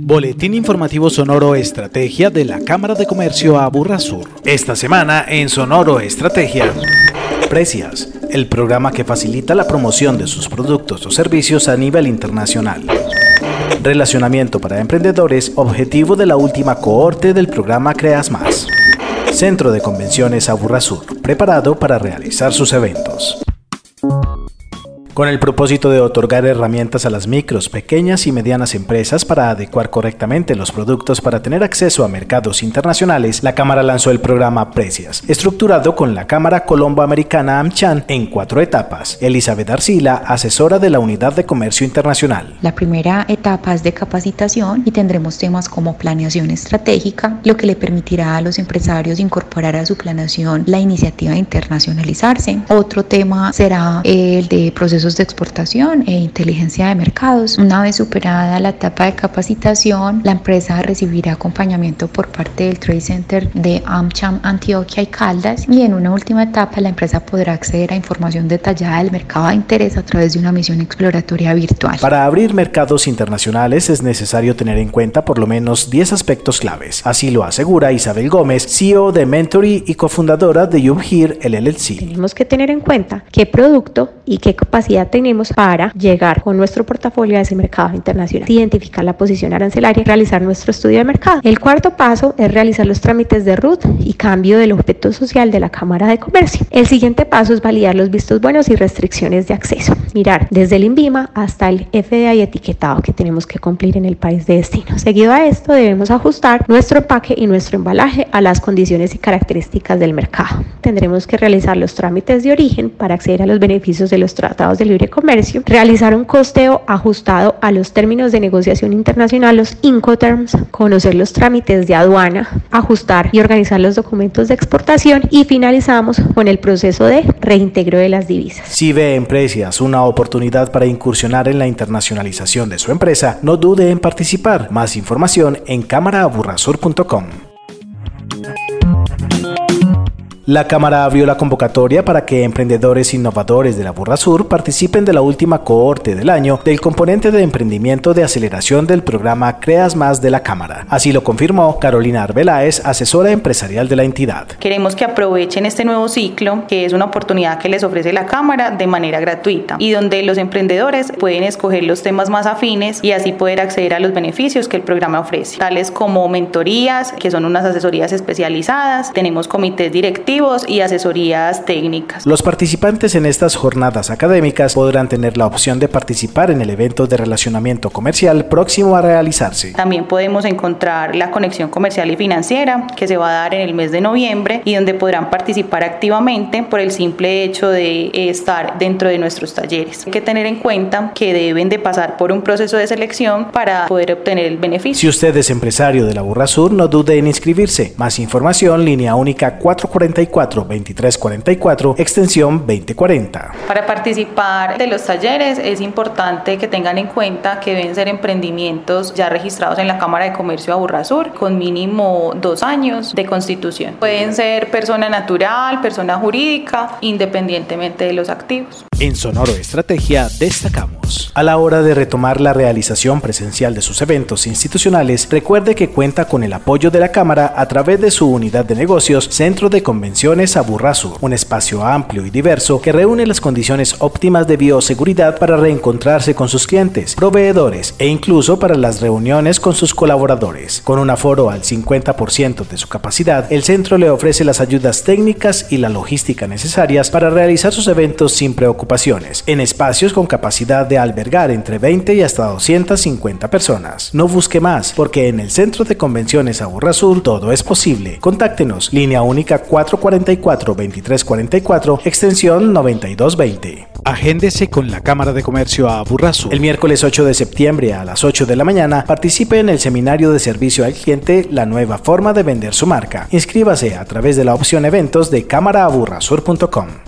Boletín informativo Sonoro Estrategia de la Cámara de Comercio Aburrasur. Esta semana en Sonoro Estrategia. Precias, el programa que facilita la promoción de sus productos o servicios a nivel internacional. Relacionamiento para emprendedores, objetivo de la última cohorte del programa Creas Más. Centro de Convenciones Aburrasur, preparado para realizar sus eventos con el propósito de otorgar herramientas a las micros, pequeñas y medianas empresas para adecuar correctamente los productos para tener acceso a mercados internacionales, la Cámara lanzó el programa Precias, estructurado con la Cámara Colombo-Americana AmCham en cuatro etapas. Elizabeth Arcila, asesora de la Unidad de Comercio Internacional. La primera etapa es de capacitación y tendremos temas como planeación estratégica, lo que le permitirá a los empresarios incorporar a su planeación la iniciativa de internacionalizarse. Otro tema será el de procesos de exportación e inteligencia de mercados. Una vez superada la etapa de capacitación, la empresa recibirá acompañamiento por parte del Trade Center de AmCham Antioquia y Caldas y en una última etapa la empresa podrá acceder a información detallada del mercado de interés a través de una misión exploratoria virtual. Para abrir mercados internacionales es necesario tener en cuenta por lo menos 10 aspectos claves. Así lo asegura Isabel Gómez, CEO de Mentory y cofundadora de YouHear LLC. Tenemos que tener en cuenta qué producto y qué capacidad tenemos para llegar con nuestro portafolio a ese mercado internacional, identificar la posición arancelaria y realizar nuestro estudio de mercado. El cuarto paso es realizar los trámites de RUT y cambio del objeto social de la Cámara de Comercio. El siguiente paso es validar los vistos buenos y restricciones de acceso. Mirar desde el INVIMA hasta el FDA y etiquetado que tenemos que cumplir en el país de destino. Seguido a esto debemos ajustar nuestro empaque y nuestro embalaje a las condiciones y características del mercado. Tendremos que realizar los trámites de origen para acceder a los beneficios de los tratados de libre comercio, realizar un costeo ajustado a los términos de negociación internacional, los Incoterms, conocer los trámites de aduana, ajustar y organizar los documentos de exportación y finalizamos con el proceso de reintegro de las divisas. Si ve en Precias una oportunidad para incursionar en la internacionalización de su empresa, no dude en participar. Más información en cámaraaburrasur.com. La Cámara abrió la convocatoria para que emprendedores innovadores de la Burra Sur participen de la última cohorte del año del componente de emprendimiento de aceleración del programa Creas Más de la Cámara. Así lo confirmó Carolina Arbeláez, asesora empresarial de la entidad. Queremos que aprovechen este nuevo ciclo, que es una oportunidad que les ofrece la Cámara de manera gratuita y donde los emprendedores pueden escoger los temas más afines y así poder acceder a los beneficios que el programa ofrece, tales como mentorías, que son unas asesorías especializadas, tenemos comités directivos, y asesorías técnicas. Los participantes en estas jornadas académicas podrán tener la opción de participar en el evento de relacionamiento comercial próximo a realizarse. También podemos encontrar la conexión comercial y financiera que se va a dar en el mes de noviembre y donde podrán participar activamente por el simple hecho de estar dentro de nuestros talleres. Hay que tener en cuenta que deben de pasar por un proceso de selección para poder obtener el beneficio. Si usted es empresario de la Burra Sur, no dude en inscribirse. Más información, línea única 444 2344, extensión 2040. Para participar de los talleres es importante que tengan en cuenta que deben ser emprendimientos ya registrados en la Cámara de Comercio de Aburrasur con mínimo dos años de constitución. Pueden ser persona natural, persona jurídica, independientemente de los activos. En Sonoro Estrategia destacamos. A la hora de retomar la realización presencial de sus eventos institucionales, recuerde que cuenta con el apoyo de la Cámara a través de su unidad de negocios, Centro de Convención Aburrasu, un espacio amplio y diverso que reúne las condiciones óptimas de bioseguridad para reencontrarse con sus clientes, proveedores e incluso para las reuniones con sus colaboradores. Con un aforo al 50% de su capacidad, el centro le ofrece las ayudas técnicas y la logística necesarias para realizar sus eventos sin preocupaciones, en espacios con capacidad de albergar entre 20 y hasta 250 personas. No busque más, porque en el Centro de Convenciones Aburrasur todo es posible. Contáctenos, línea única 44 44 2344, extensión 9220. Agéndese con la Cámara de Comercio a Burrasu. El miércoles 8 de septiembre a las 8 de la mañana participe en el seminario de servicio al cliente La nueva forma de vender su marca. Inscríbase a través de la opción eventos de cámaraaburrasur.com.